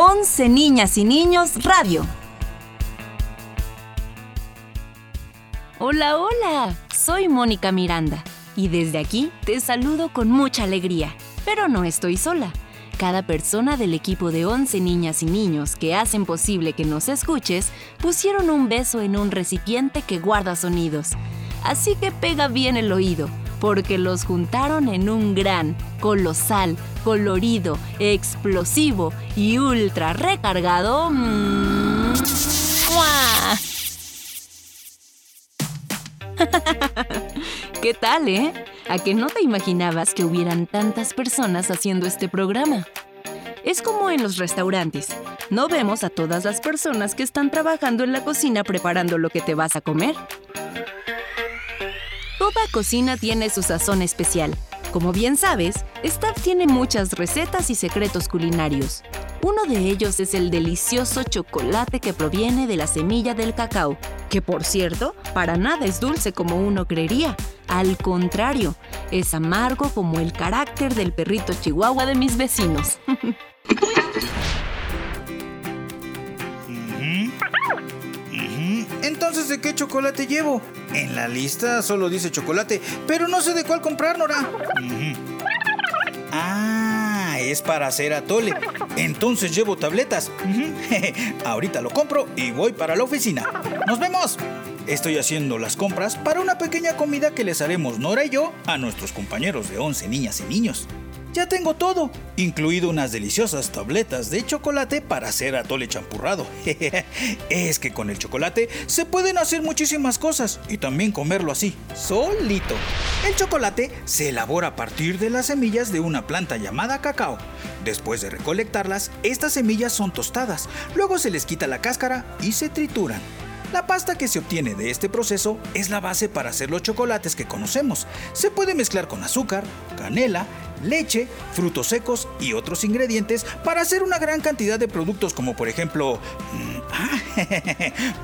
11 Niñas y Niños Radio. Hola, hola, soy Mónica Miranda y desde aquí te saludo con mucha alegría, pero no estoy sola. Cada persona del equipo de 11 niñas y niños que hacen posible que nos escuches pusieron un beso en un recipiente que guarda sonidos. Así que pega bien el oído, porque los juntaron en un gran, colosal, colorido, explosivo y ultra recargado. Mm, ¿Qué tal, eh? ¿A que no te imaginabas que hubieran tantas personas haciendo este programa? Es como en los restaurantes. No vemos a todas las personas que están trabajando en la cocina preparando lo que te vas a comer. Toda cocina tiene su sazón especial. Como bien sabes, Staff tiene muchas recetas y secretos culinarios. Uno de ellos es el delicioso chocolate que proviene de la semilla del cacao, que por cierto, para nada es dulce como uno creería. Al contrario, es amargo como el carácter del perrito chihuahua de mis vecinos. Entonces, ¿de qué chocolate llevo? En la lista solo dice chocolate, pero no sé de cuál comprar, Nora. Ah, es para hacer atole. Entonces llevo tabletas. Ahorita lo compro y voy para la oficina. ¡Nos vemos! Estoy haciendo las compras para una pequeña comida que les haremos Nora y yo a nuestros compañeros de 11 niñas y niños. Ya tengo todo, incluido unas deliciosas tabletas de chocolate para hacer atole champurrado. es que con el chocolate se pueden hacer muchísimas cosas y también comerlo así, solito. El chocolate se elabora a partir de las semillas de una planta llamada cacao. Después de recolectarlas, estas semillas son tostadas, luego se les quita la cáscara y se trituran. La pasta que se obtiene de este proceso es la base para hacer los chocolates que conocemos. Se puede mezclar con azúcar, canela, leche, frutos secos y otros ingredientes para hacer una gran cantidad de productos como por ejemplo mm, ah,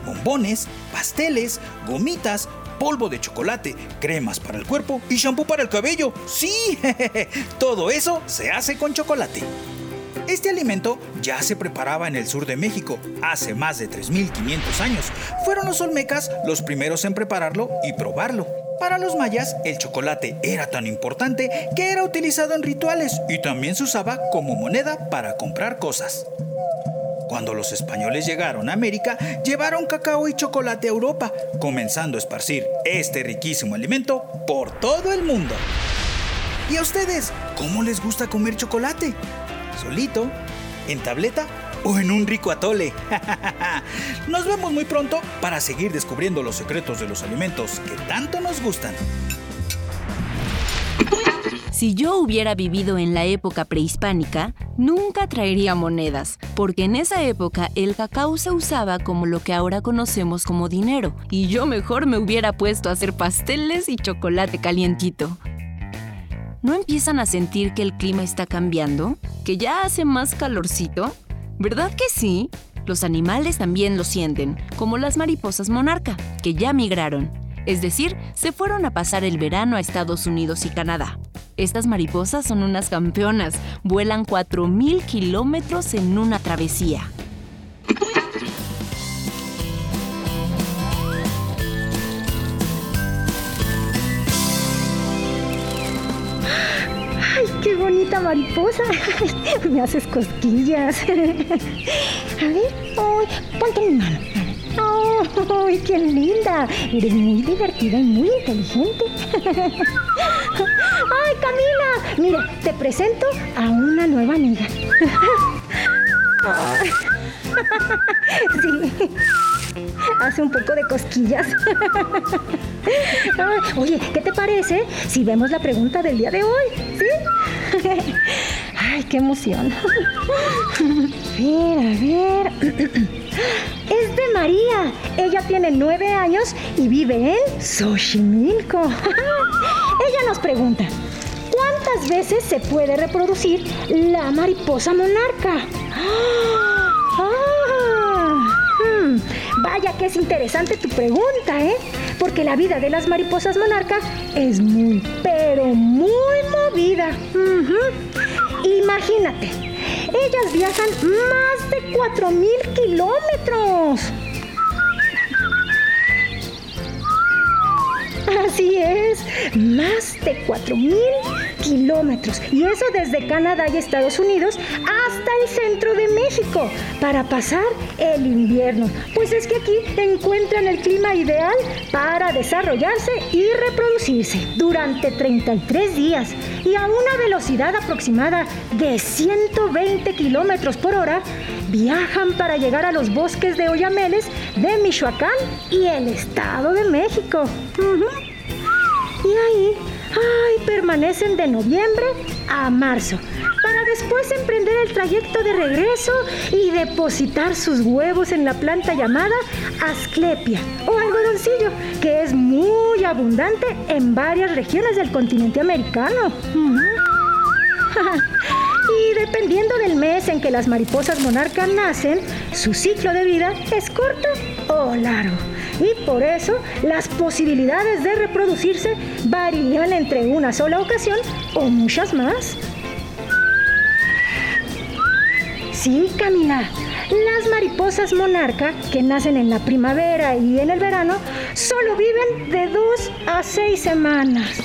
bombones, pasteles, gomitas, polvo de chocolate, cremas para el cuerpo y shampoo para el cabello. Sí, todo eso se hace con chocolate. Este alimento ya se preparaba en el sur de México hace más de 3.500 años. Fueron los olmecas los primeros en prepararlo y probarlo. Para los mayas, el chocolate era tan importante que era utilizado en rituales y también se usaba como moneda para comprar cosas. Cuando los españoles llegaron a América, llevaron cacao y chocolate a Europa, comenzando a esparcir este riquísimo alimento por todo el mundo. ¿Y a ustedes cómo les gusta comer chocolate? ¿Solito? ¿En tableta? O en un rico atole. Nos vemos muy pronto para seguir descubriendo los secretos de los alimentos que tanto nos gustan. Si yo hubiera vivido en la época prehispánica, nunca traería monedas, porque en esa época el cacao se usaba como lo que ahora conocemos como dinero, y yo mejor me hubiera puesto a hacer pasteles y chocolate calientito. ¿No empiezan a sentir que el clima está cambiando? ¿Que ya hace más calorcito? ¿Verdad que sí? Los animales también lo sienten, como las mariposas monarca, que ya migraron. Es decir, se fueron a pasar el verano a Estados Unidos y Canadá. Estas mariposas son unas campeonas, vuelan 4.000 kilómetros en una travesía. Mariposa. Me haces cosquillas. A ver, ponte mi mano. ¡Ay, qué linda! Eres muy divertida y muy inteligente. ¡Ay, Camila! Mira, te presento a una nueva amiga. Sí. Hace un poco de cosquillas. Oye, ¿qué te parece si vemos la pregunta del día de hoy? ¿Sí? Ay, qué emoción. A ver, a ver. Es de María. Ella tiene nueve años y vive en Xochimilco. Ella nos pregunta, ¿cuántas veces se puede reproducir la mariposa monarca? Vaya que es interesante tu pregunta, ¿eh? Porque la vida de las mariposas monarca es muy, pero muy movida. Imagínate, Ellas viajan más de 4.000 kilómetros. Así es, más de 4.000 kilómetros. Y eso desde Canadá y Estados Unidos hasta el centro de México para pasar el invierno. Pues es que aquí encuentran el clima ideal para desarrollarse y reproducirse durante 33 días y a una velocidad aproximada de 120 kilómetros por hora. Viajan para llegar a los bosques de Oyameles de Michoacán y el Estado de México. Y ahí, ay, permanecen de noviembre a marzo, para después emprender el trayecto de regreso y depositar sus huevos en la planta llamada Asclepia o algodoncillo, que es muy abundante en varias regiones del continente americano. y dependiendo del mes en que las mariposas monarcas nacen, su ciclo de vida es corto o largo y por eso las posibilidades de reproducirse varían entre una sola ocasión o muchas más. Sí, Camila. Las mariposas monarca, que nacen en la primavera y en el verano, solo viven de dos a seis semanas.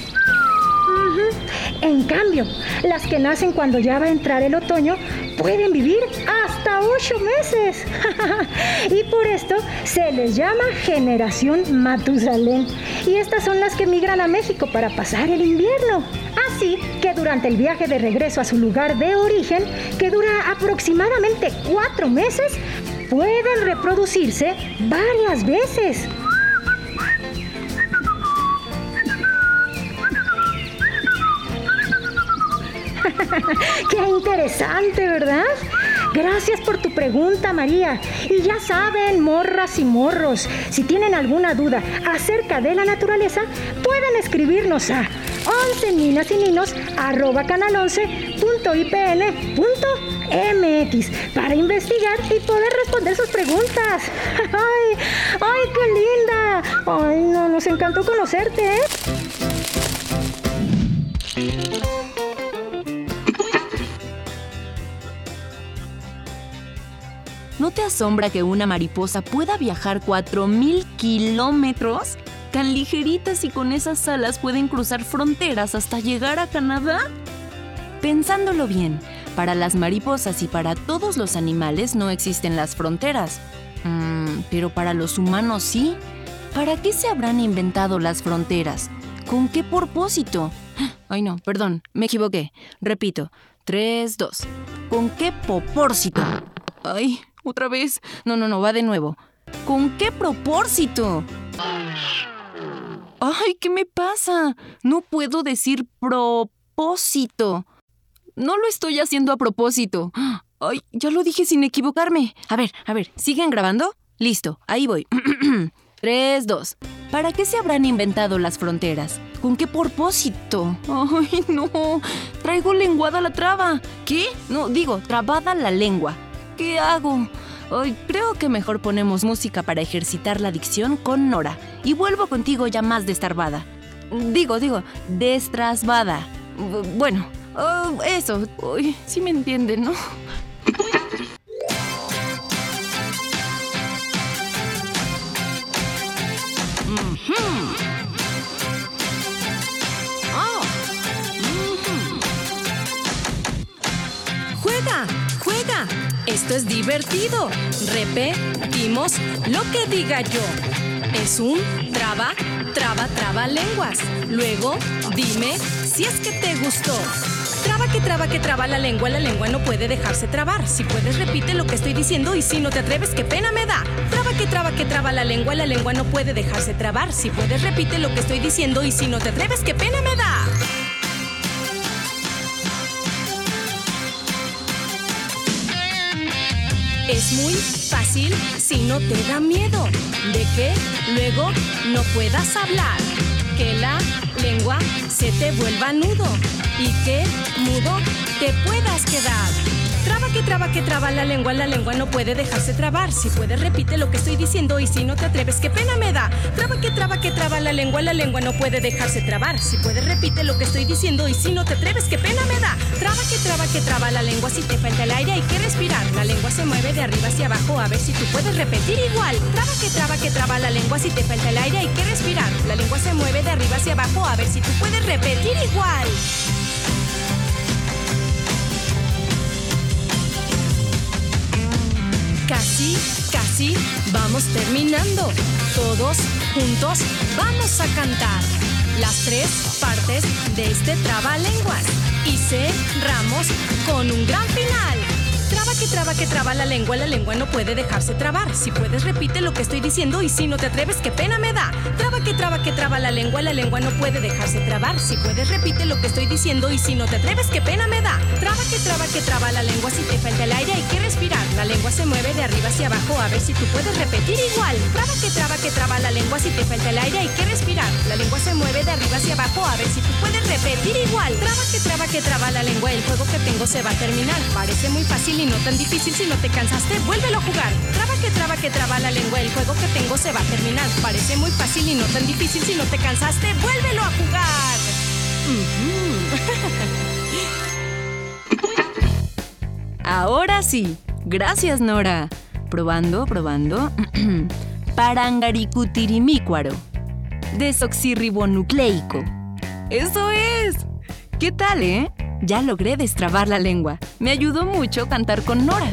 En cambio, las que nacen cuando ya va a entrar el otoño pueden vivir hasta ocho meses. y por esto se les llama generación Matusalén. Y estas son las que migran a México para pasar el invierno. Así que durante el viaje de regreso a su lugar de origen, que dura aproximadamente cuatro meses, pueden reproducirse varias veces. Qué interesante, ¿verdad? Gracias por tu pregunta, María. Y ya saben, morras y morros, si tienen alguna duda acerca de la naturaleza, pueden escribirnos a 11 ninas y ninos arroba canal 11.ipn.mx para investigar y poder responder sus preguntas. ¡Ay, ay, qué linda! Ay, no, nos encantó conocerte, ¿eh? Te asombra que una mariposa pueda viajar 4.000 kilómetros? Tan ligeritas y con esas alas pueden cruzar fronteras hasta llegar a Canadá. Pensándolo bien, para las mariposas y para todos los animales no existen las fronteras. Mm, pero para los humanos sí. ¿Para qué se habrán inventado las fronteras? ¿Con qué propósito? Ay no, perdón, me equivoqué. Repito. 3, 2. ¿Con qué propósito? Ay, otra vez. No, no, no, va de nuevo. ¿Con qué propósito? Ay, ¿qué me pasa? No puedo decir propósito. No lo estoy haciendo a propósito. Ay, ya lo dije sin equivocarme. A ver, a ver, ¿siguen grabando? Listo, ahí voy. 3, 2. ¿Para qué se habrán inventado las fronteras? ¿Con qué propósito? Ay, no. Traigo lenguada la traba. ¿Qué? No, digo, trabada la lengua. ¿Qué hago? Hoy creo que mejor ponemos música para ejercitar la dicción con Nora. Y vuelvo contigo ya más destarbada. Digo, digo, destrasbada. Bueno, oh, eso. Uy, sí me entienden, ¿no? Esto es divertido. Repetimos lo que diga yo. Es un traba, traba, traba lenguas. Luego, dime si es que te gustó. Traba que traba que traba la lengua, la lengua no puede dejarse trabar. Si puedes, repite lo que estoy diciendo y si no te atreves, qué pena me da. Traba que traba que traba la lengua, la lengua no puede dejarse trabar. Si puedes, repite lo que estoy diciendo y si no te atreves, qué pena me da. Es muy fácil si no te da miedo. De que luego no puedas hablar, que la lengua se te vuelva nudo y que mudo te puedas quedar. Que traba que traba la lengua, la lengua no puede dejarse trabar. Si puedes, repite lo que estoy diciendo y si no te atreves, qué pena me da. Traba que traba que traba la lengua, la lengua no puede dejarse trabar. Si puedes, repite lo que estoy diciendo y si no te atreves, qué pena me da. Traba que traba que traba la lengua, si te falta el aire hay que respirar. La lengua se mueve de arriba hacia abajo, a ver si tú puedes repetir igual. Traba que traba que traba la lengua, si te falta el aire hay que respirar. La lengua se mueve de arriba hacia abajo, a ver si tú puedes repetir igual. Casi, casi, vamos terminando. Todos juntos vamos a cantar las tres partes de este trabalenguas y cerramos con un gran final. Traba que traba que traba la lengua, la lengua no puede dejarse trabar. Si puedes repite lo que estoy diciendo y si no te atreves, qué pena me da. Traba que traba que traba la lengua, la lengua no puede dejarse trabar. Si puedes repite lo que estoy diciendo y si no te atreves, qué pena me da. Traba que traba que traba la lengua, si te falta el aire hay que respirar. La lengua se mueve de arriba hacia abajo, a ver si tú puedes repetir igual. Traba que traba que traba la lengua, si te falta el aire hay que respirar. La lengua se mueve de arriba hacia abajo, a ver si tú puedes repetir igual. Traba que traba que traba la lengua, el juego que tengo se va a terminar. Parece muy fácil y no tan difícil si no te cansaste, vuélvelo a jugar. Traba que traba que traba la lengua, el juego que tengo se va a terminar. Parece muy fácil y no tan difícil si no te cansaste, vuélvelo a jugar. Ahora sí. Gracias, Nora. Probando, probando. Parangaricutirimícuaro. Desoxirribonucleico. ¡Eso es! ¿Qué tal, eh? Ya logré destrabar la lengua. Me ayudó mucho cantar con Nora.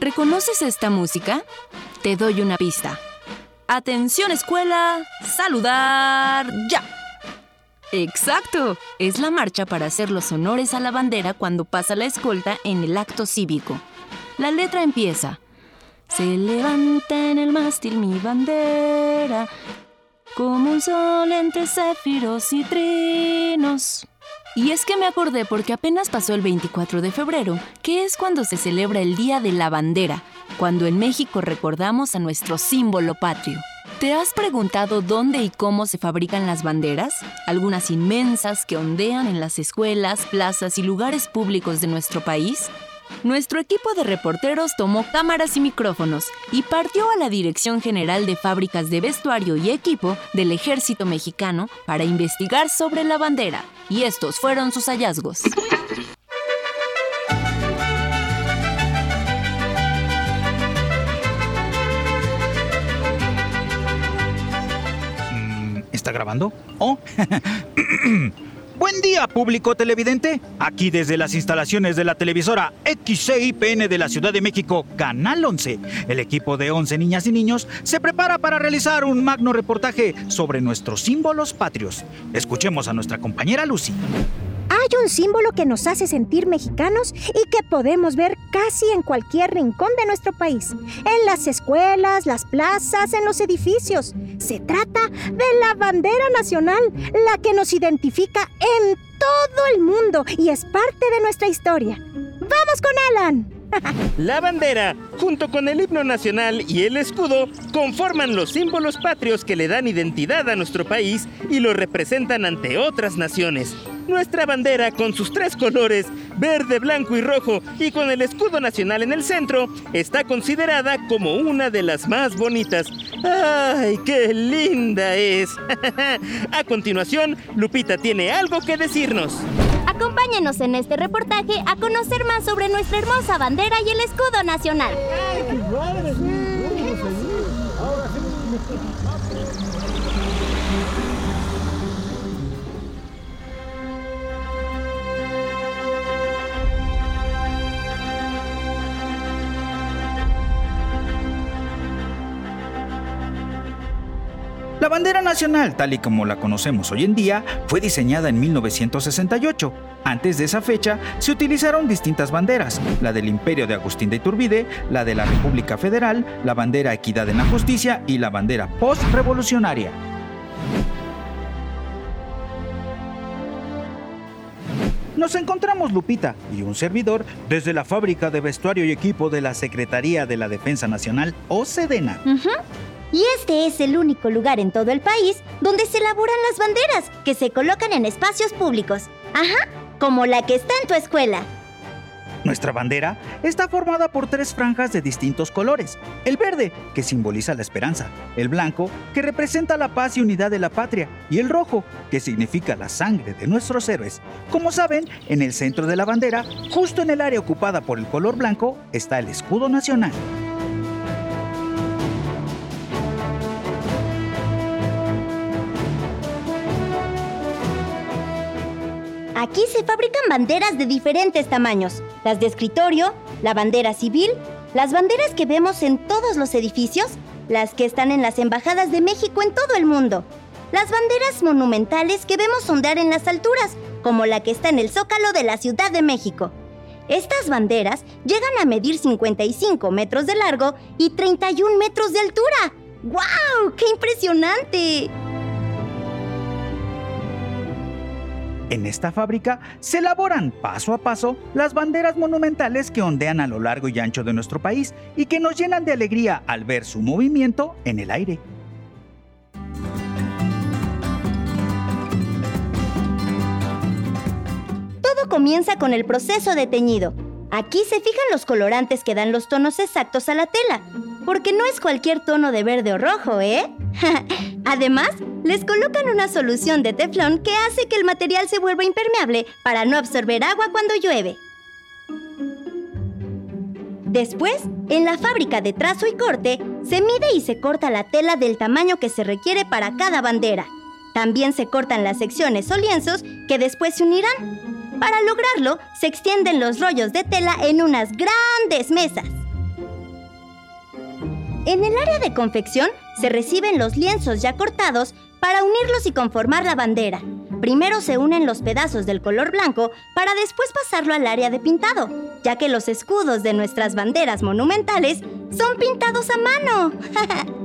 ¿Reconoces esta música? Te doy una pista. Atención escuela, saludar ya. Exacto, es la marcha para hacer los honores a la bandera cuando pasa la escolta en el acto cívico. La letra empieza. Se levanta en el mástil mi bandera, como un sol entre céfiros y trinos. Y es que me acordé porque apenas pasó el 24 de febrero, que es cuando se celebra el Día de la Bandera, cuando en México recordamos a nuestro símbolo patrio. ¿Te has preguntado dónde y cómo se fabrican las banderas? Algunas inmensas que ondean en las escuelas, plazas y lugares públicos de nuestro país. Nuestro equipo de reporteros tomó cámaras y micrófonos y partió a la Dirección General de Fábricas de Vestuario y Equipo del Ejército Mexicano para investigar sobre la bandera. Y estos fueron sus hallazgos. ¿Está grabando? Oh. Buen día, público televidente. Aquí desde las instalaciones de la televisora XCIPN de la Ciudad de México, Canal 11, el equipo de 11 niñas y niños se prepara para realizar un magno reportaje sobre nuestros símbolos patrios. Escuchemos a nuestra compañera Lucy. Hay un símbolo que nos hace sentir mexicanos y que podemos ver casi en cualquier rincón de nuestro país. En las escuelas, las plazas, en los edificios. Se trata de la bandera nacional, la que nos identifica en todo el mundo y es parte de nuestra historia. ¡Vamos con Alan! La bandera, junto con el himno nacional y el escudo, conforman los símbolos patrios que le dan identidad a nuestro país y lo representan ante otras naciones. Nuestra bandera, con sus tres colores, verde, blanco y rojo, y con el escudo nacional en el centro, está considerada como una de las más bonitas. ¡Ay, qué linda es! a continuación, Lupita tiene algo que decirnos. Acompáñenos en este reportaje a conocer más sobre nuestra hermosa bandera y el escudo nacional. Bandera nacional, tal y como la conocemos hoy en día, fue diseñada en 1968. Antes de esa fecha, se utilizaron distintas banderas, la del Imperio de Agustín de Iturbide, la de la República Federal, la bandera Equidad en la Justicia y la bandera post-revolucionaria. Nos encontramos Lupita y un servidor desde la fábrica de vestuario y equipo de la Secretaría de la Defensa Nacional o Sedena. Y este es el único lugar en todo el país donde se elaboran las banderas que se colocan en espacios públicos. Ajá, como la que está en tu escuela. Nuestra bandera está formada por tres franjas de distintos colores. El verde, que simboliza la esperanza, el blanco, que representa la paz y unidad de la patria, y el rojo, que significa la sangre de nuestros héroes. Como saben, en el centro de la bandera, justo en el área ocupada por el color blanco, está el escudo nacional. Aquí se fabrican banderas de diferentes tamaños. Las de escritorio, la bandera civil, las banderas que vemos en todos los edificios, las que están en las embajadas de México en todo el mundo. Las banderas monumentales que vemos ondear en las alturas, como la que está en el Zócalo de la Ciudad de México. Estas banderas llegan a medir 55 metros de largo y 31 metros de altura. ¡Guau! ¡Qué impresionante! En esta fábrica se elaboran paso a paso las banderas monumentales que ondean a lo largo y ancho de nuestro país y que nos llenan de alegría al ver su movimiento en el aire. Todo comienza con el proceso de teñido. Aquí se fijan los colorantes que dan los tonos exactos a la tela, porque no es cualquier tono de verde o rojo, ¿eh? Además, les colocan una solución de teflón que hace que el material se vuelva impermeable para no absorber agua cuando llueve. Después, en la fábrica de trazo y corte, se mide y se corta la tela del tamaño que se requiere para cada bandera. También se cortan las secciones o lienzos que después se unirán. Para lograrlo, se extienden los rollos de tela en unas grandes mesas. En el área de confección se reciben los lienzos ya cortados para unirlos y conformar la bandera. Primero se unen los pedazos del color blanco para después pasarlo al área de pintado, ya que los escudos de nuestras banderas monumentales son pintados a mano.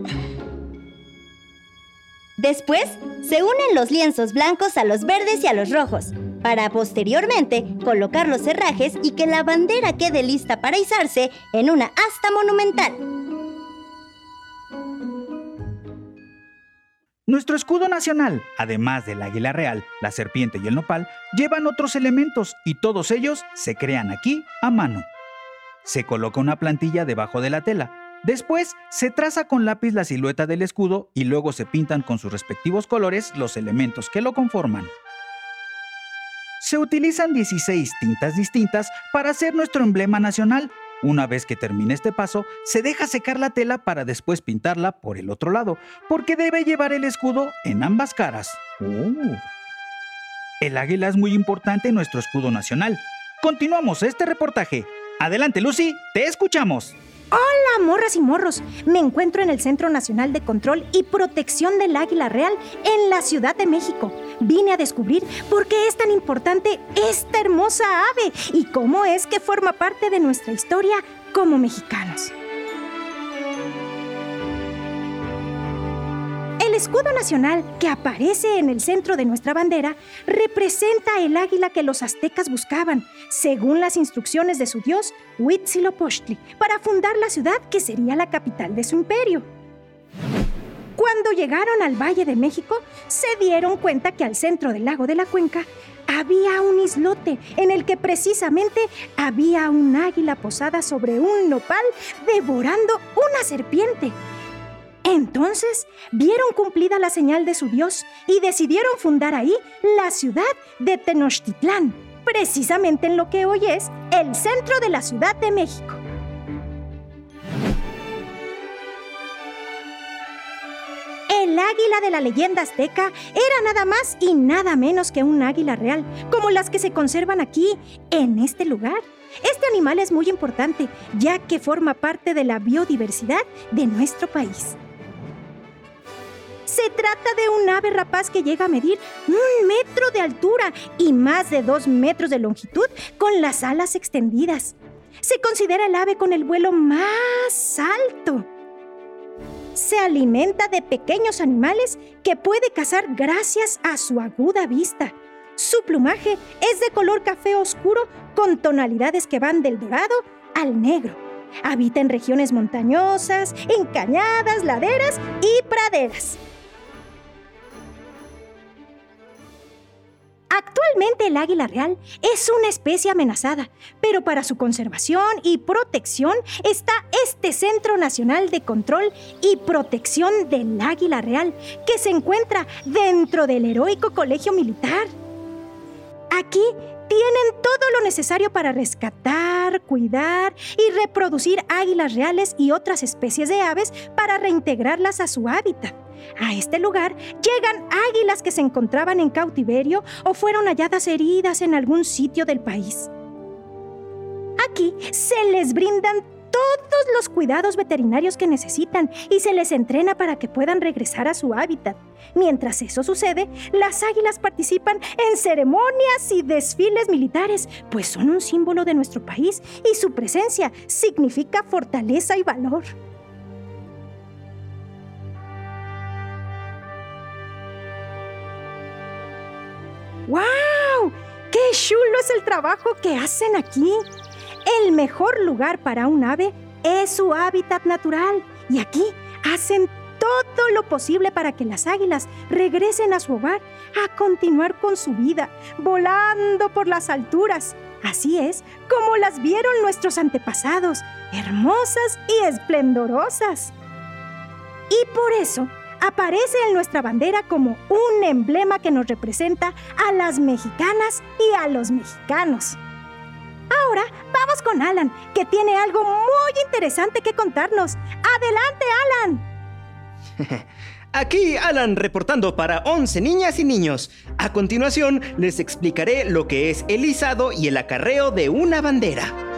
después se unen los lienzos blancos a los verdes y a los rojos, para posteriormente colocar los herrajes y que la bandera quede lista para izarse en una asta monumental. Nuestro escudo nacional, además del águila real, la serpiente y el nopal, llevan otros elementos y todos ellos se crean aquí a mano. Se coloca una plantilla debajo de la tela. Después se traza con lápiz la silueta del escudo y luego se pintan con sus respectivos colores los elementos que lo conforman. Se utilizan 16 tintas distintas para hacer nuestro emblema nacional una vez que termine este paso, se deja secar la tela para después pintarla por el otro lado, porque debe llevar el escudo en ambas caras. Oh. El águila es muy importante en nuestro escudo nacional. Continuamos este reportaje. Adelante, Lucy, te escuchamos. Hola, morras y morros. Me encuentro en el Centro Nacional de Control y Protección del Águila Real en la Ciudad de México. Vine a descubrir por qué es tan importante esta hermosa ave y cómo es que forma parte de nuestra historia como mexicanos. escudo nacional que aparece en el centro de nuestra bandera representa el águila que los aztecas buscaban, según las instrucciones de su dios Huitzilopochtli, para fundar la ciudad que sería la capital de su imperio. Cuando llegaron al Valle de México, se dieron cuenta que al centro del lago de la Cuenca había un islote en el que precisamente había un águila posada sobre un nopal devorando una serpiente. Entonces vieron cumplida la señal de su Dios y decidieron fundar ahí la ciudad de Tenochtitlán, precisamente en lo que hoy es el centro de la Ciudad de México. El águila de la leyenda azteca era nada más y nada menos que un águila real, como las que se conservan aquí, en este lugar. Este animal es muy importante, ya que forma parte de la biodiversidad de nuestro país. Se trata de un ave rapaz que llega a medir un metro de altura y más de dos metros de longitud con las alas extendidas. Se considera el ave con el vuelo más alto. Se alimenta de pequeños animales que puede cazar gracias a su aguda vista. Su plumaje es de color café oscuro con tonalidades que van del dorado al negro Habita en regiones montañosas, en cañadas, laderas y praderas. El águila real es una especie amenazada, pero para su conservación y protección está este Centro Nacional de Control y Protección del Águila Real, que se encuentra dentro del heroico Colegio Militar. Aquí tienen todo lo necesario para rescatar, cuidar y reproducir águilas reales y otras especies de aves para reintegrarlas a su hábitat. A este lugar llegan águilas que se encontraban en cautiverio o fueron halladas heridas en algún sitio del país. Aquí se les brindan todos los cuidados veterinarios que necesitan y se les entrena para que puedan regresar a su hábitat. Mientras eso sucede, las águilas participan en ceremonias y desfiles militares, pues son un símbolo de nuestro país y su presencia significa fortaleza y valor. ¡Wow! ¡Qué chulo es el trabajo que hacen aquí! El mejor lugar para un ave es su hábitat natural y aquí hacen todo lo posible para que las águilas regresen a su hogar a continuar con su vida, volando por las alturas. Así es como las vieron nuestros antepasados, hermosas y esplendorosas. Y por eso aparece en nuestra bandera como un emblema que nos representa a las mexicanas y a los mexicanos. Ahora vamos con Alan, que tiene algo muy interesante que contarnos. Adelante, Alan. Aquí Alan reportando para 11 niñas y niños. A continuación les explicaré lo que es el izado y el acarreo de una bandera.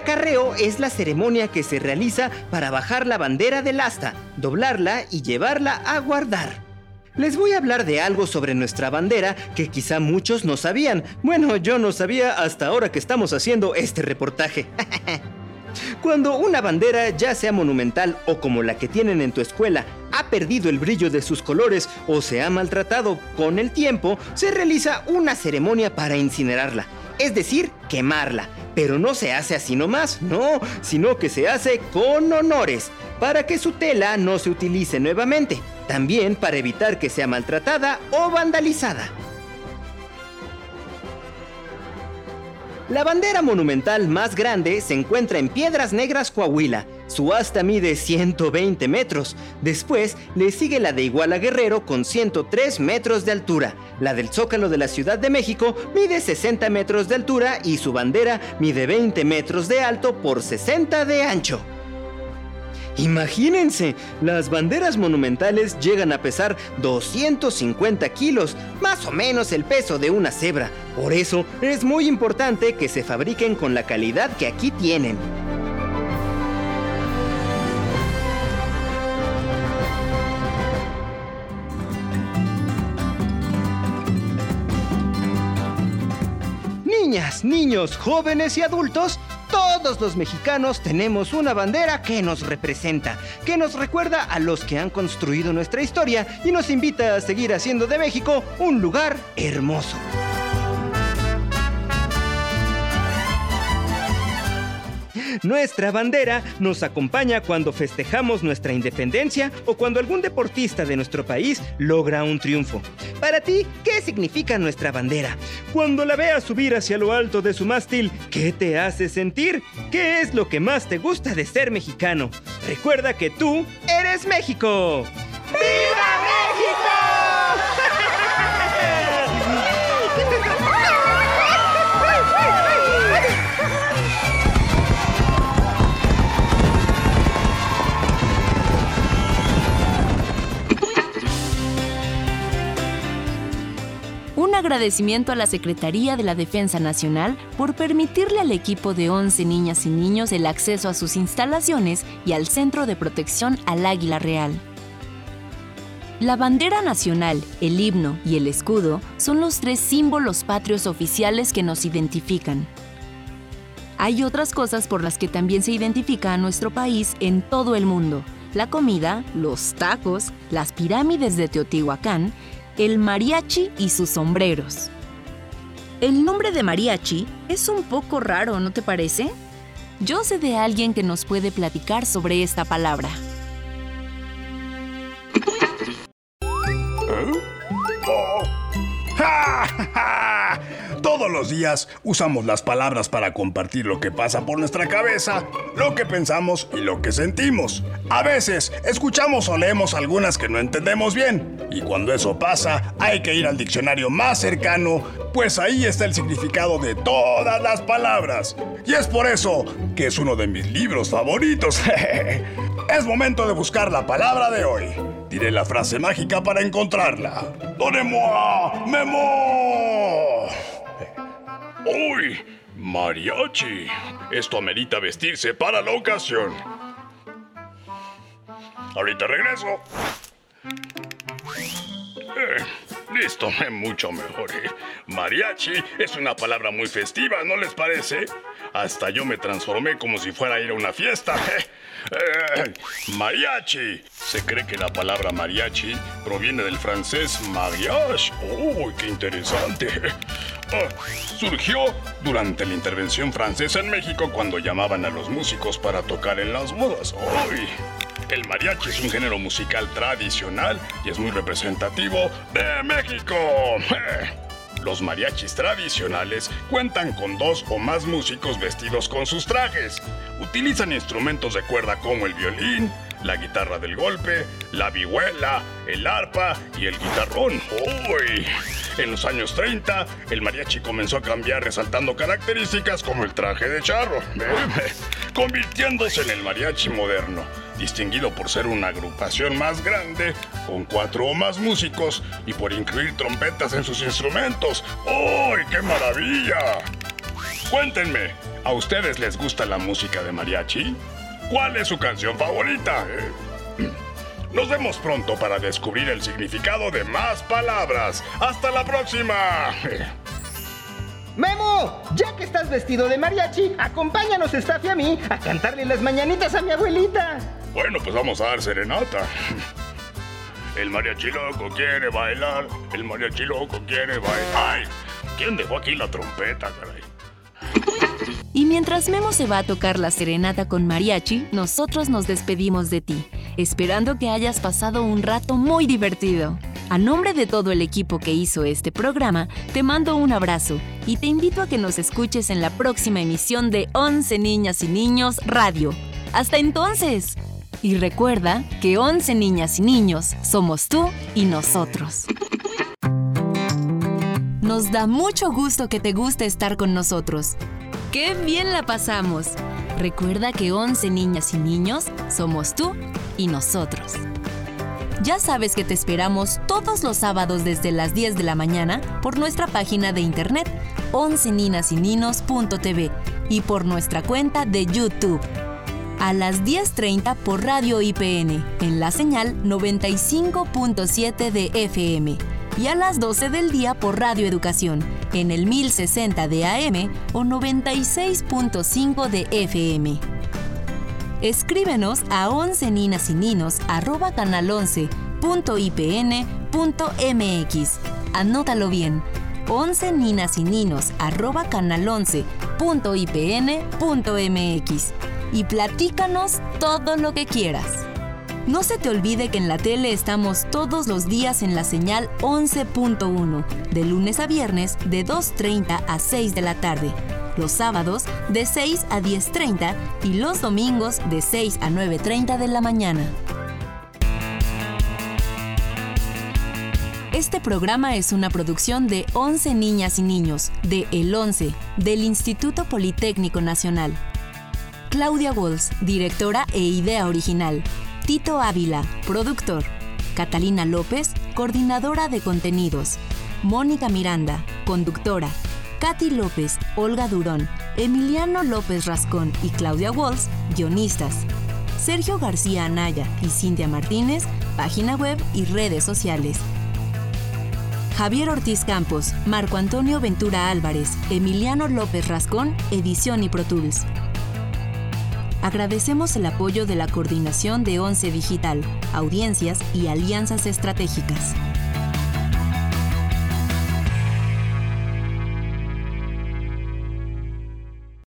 Acarreo es la ceremonia que se realiza para bajar la bandera del asta, doblarla y llevarla a guardar. Les voy a hablar de algo sobre nuestra bandera que quizá muchos no sabían. Bueno, yo no sabía hasta ahora que estamos haciendo este reportaje. Cuando una bandera, ya sea monumental o como la que tienen en tu escuela, ha perdido el brillo de sus colores o se ha maltratado con el tiempo, se realiza una ceremonia para incinerarla, es decir, quemarla. Pero no se hace así nomás, no, sino que se hace con honores, para que su tela no se utilice nuevamente, también para evitar que sea maltratada o vandalizada. La bandera monumental más grande se encuentra en Piedras Negras, Coahuila. Su asta mide 120 metros. Después le sigue la de Iguala Guerrero con 103 metros de altura. La del Zócalo de la Ciudad de México mide 60 metros de altura y su bandera mide 20 metros de alto por 60 de ancho. Imagínense, las banderas monumentales llegan a pesar 250 kilos, más o menos el peso de una cebra. Por eso es muy importante que se fabriquen con la calidad que aquí tienen. Niñas, niños, jóvenes y adultos, todos los mexicanos tenemos una bandera que nos representa, que nos recuerda a los que han construido nuestra historia y nos invita a seguir haciendo de México un lugar hermoso. Nuestra bandera nos acompaña cuando festejamos nuestra independencia o cuando algún deportista de nuestro país logra un triunfo. Para ti, ¿qué significa nuestra bandera? Cuando la veas subir hacia lo alto de su mástil, ¿qué te hace sentir? ¿Qué es lo que más te gusta de ser mexicano? Recuerda que tú eres México. ¡Viva México! Agradecimiento a la Secretaría de la Defensa Nacional por permitirle al equipo de 11 niñas y niños el acceso a sus instalaciones y al Centro de Protección al Águila Real. La bandera nacional, el himno y el escudo son los tres símbolos patrios oficiales que nos identifican. Hay otras cosas por las que también se identifica a nuestro país en todo el mundo. La comida, los tacos, las pirámides de Teotihuacán, el mariachi y sus sombreros. El nombre de mariachi es un poco raro, ¿no te parece? Yo sé de alguien que nos puede platicar sobre esta palabra. Los días usamos las palabras para compartir lo que pasa por nuestra cabeza, lo que pensamos y lo que sentimos. A veces escuchamos o leemos algunas que no entendemos bien. Y cuando eso pasa, hay que ir al diccionario más cercano, pues ahí está el significado de todas las palabras. Y es por eso que es uno de mis libros favoritos. es momento de buscar la palabra de hoy. Diré la frase mágica para encontrarla. ¡Donnez-moi, Memo! ¡Uy! Mariachi. Esto amerita vestirse para la ocasión. Ahorita regreso. Eh, listo, mucho mejor. ¿eh? Mariachi es una palabra muy festiva, ¿no les parece? Hasta yo me transformé como si fuera a ir a una fiesta. Eh, mariachi. Se cree que la palabra mariachi proviene del francés mariage. ¡Uy, qué interesante! Ah, surgió durante la intervención francesa en México cuando llamaban a los músicos para tocar en las bodas. ¡Uy! El mariachi es un género musical tradicional y es muy representativo de México. Los mariachis tradicionales cuentan con dos o más músicos vestidos con sus trajes. Utilizan instrumentos de cuerda como el violín, la guitarra del golpe, la vihuela, el arpa y el guitarrón. ¡Uy! En los años 30, el mariachi comenzó a cambiar resaltando características como el traje de charro, convirtiéndose en el mariachi moderno distinguido por ser una agrupación más grande, con cuatro o más músicos y por incluir trompetas en sus instrumentos. ¡Uy, qué maravilla! Cuéntenme, ¿a ustedes les gusta la música de mariachi? ¿Cuál es su canción favorita? Nos vemos pronto para descubrir el significado de más palabras. ¡Hasta la próxima! Memo, ya que estás vestido de mariachi, acompáñanos, Staff y a mí, a cantarle las mañanitas a mi abuelita. Bueno, pues vamos a dar serenata. El mariachi loco quiere bailar, el mariachi loco quiere bailar. ¡Ay! ¿Quién dejó aquí la trompeta, caray? Y mientras Memo se va a tocar la serenata con mariachi, nosotros nos despedimos de ti, esperando que hayas pasado un rato muy divertido. A nombre de todo el equipo que hizo este programa, te mando un abrazo y te invito a que nos escuches en la próxima emisión de 11 Niñas y Niños Radio. Hasta entonces. Y recuerda que 11 niñas y niños somos tú y nosotros. Nos da mucho gusto que te guste estar con nosotros. ¡Qué bien la pasamos! Recuerda que 11 niñas y niños somos tú y nosotros. Ya sabes que te esperamos todos los sábados desde las 10 de la mañana por nuestra página de internet 11 y por nuestra cuenta de YouTube a las 10.30 por Radio IPN, en la señal 95.7 de FM, y a las 12 del día por Radio Educación, en el 1060 de AM o 96.5 de FM. Escríbenos a 11 ninas y ninos arroba canal 11.ipn.mx. Anótalo bien. 11 ninas y ninos arroba canal 11.ipn.mx y platícanos todo lo que quieras. No se te olvide que en la tele estamos todos los días en la señal 11.1, de lunes a viernes de 2.30 a 6 de la tarde, los sábados de 6 a 10.30 y los domingos de 6 a 9.30 de la mañana. Este programa es una producción de 11 niñas y niños de El 11 del Instituto Politécnico Nacional. Claudia Walls, directora e idea original. Tito Ávila, productor. Catalina López, coordinadora de contenidos. Mónica Miranda, conductora. Katy López, Olga Durón, Emiliano López Rascón y Claudia Walls, guionistas. Sergio García Anaya y Cintia Martínez, página web y redes sociales. Javier Ortiz Campos, Marco Antonio Ventura Álvarez, Emiliano López Rascón, Edición y Pro Tools. Agradecemos el apoyo de la Coordinación de Once Digital, Audiencias y Alianzas Estratégicas.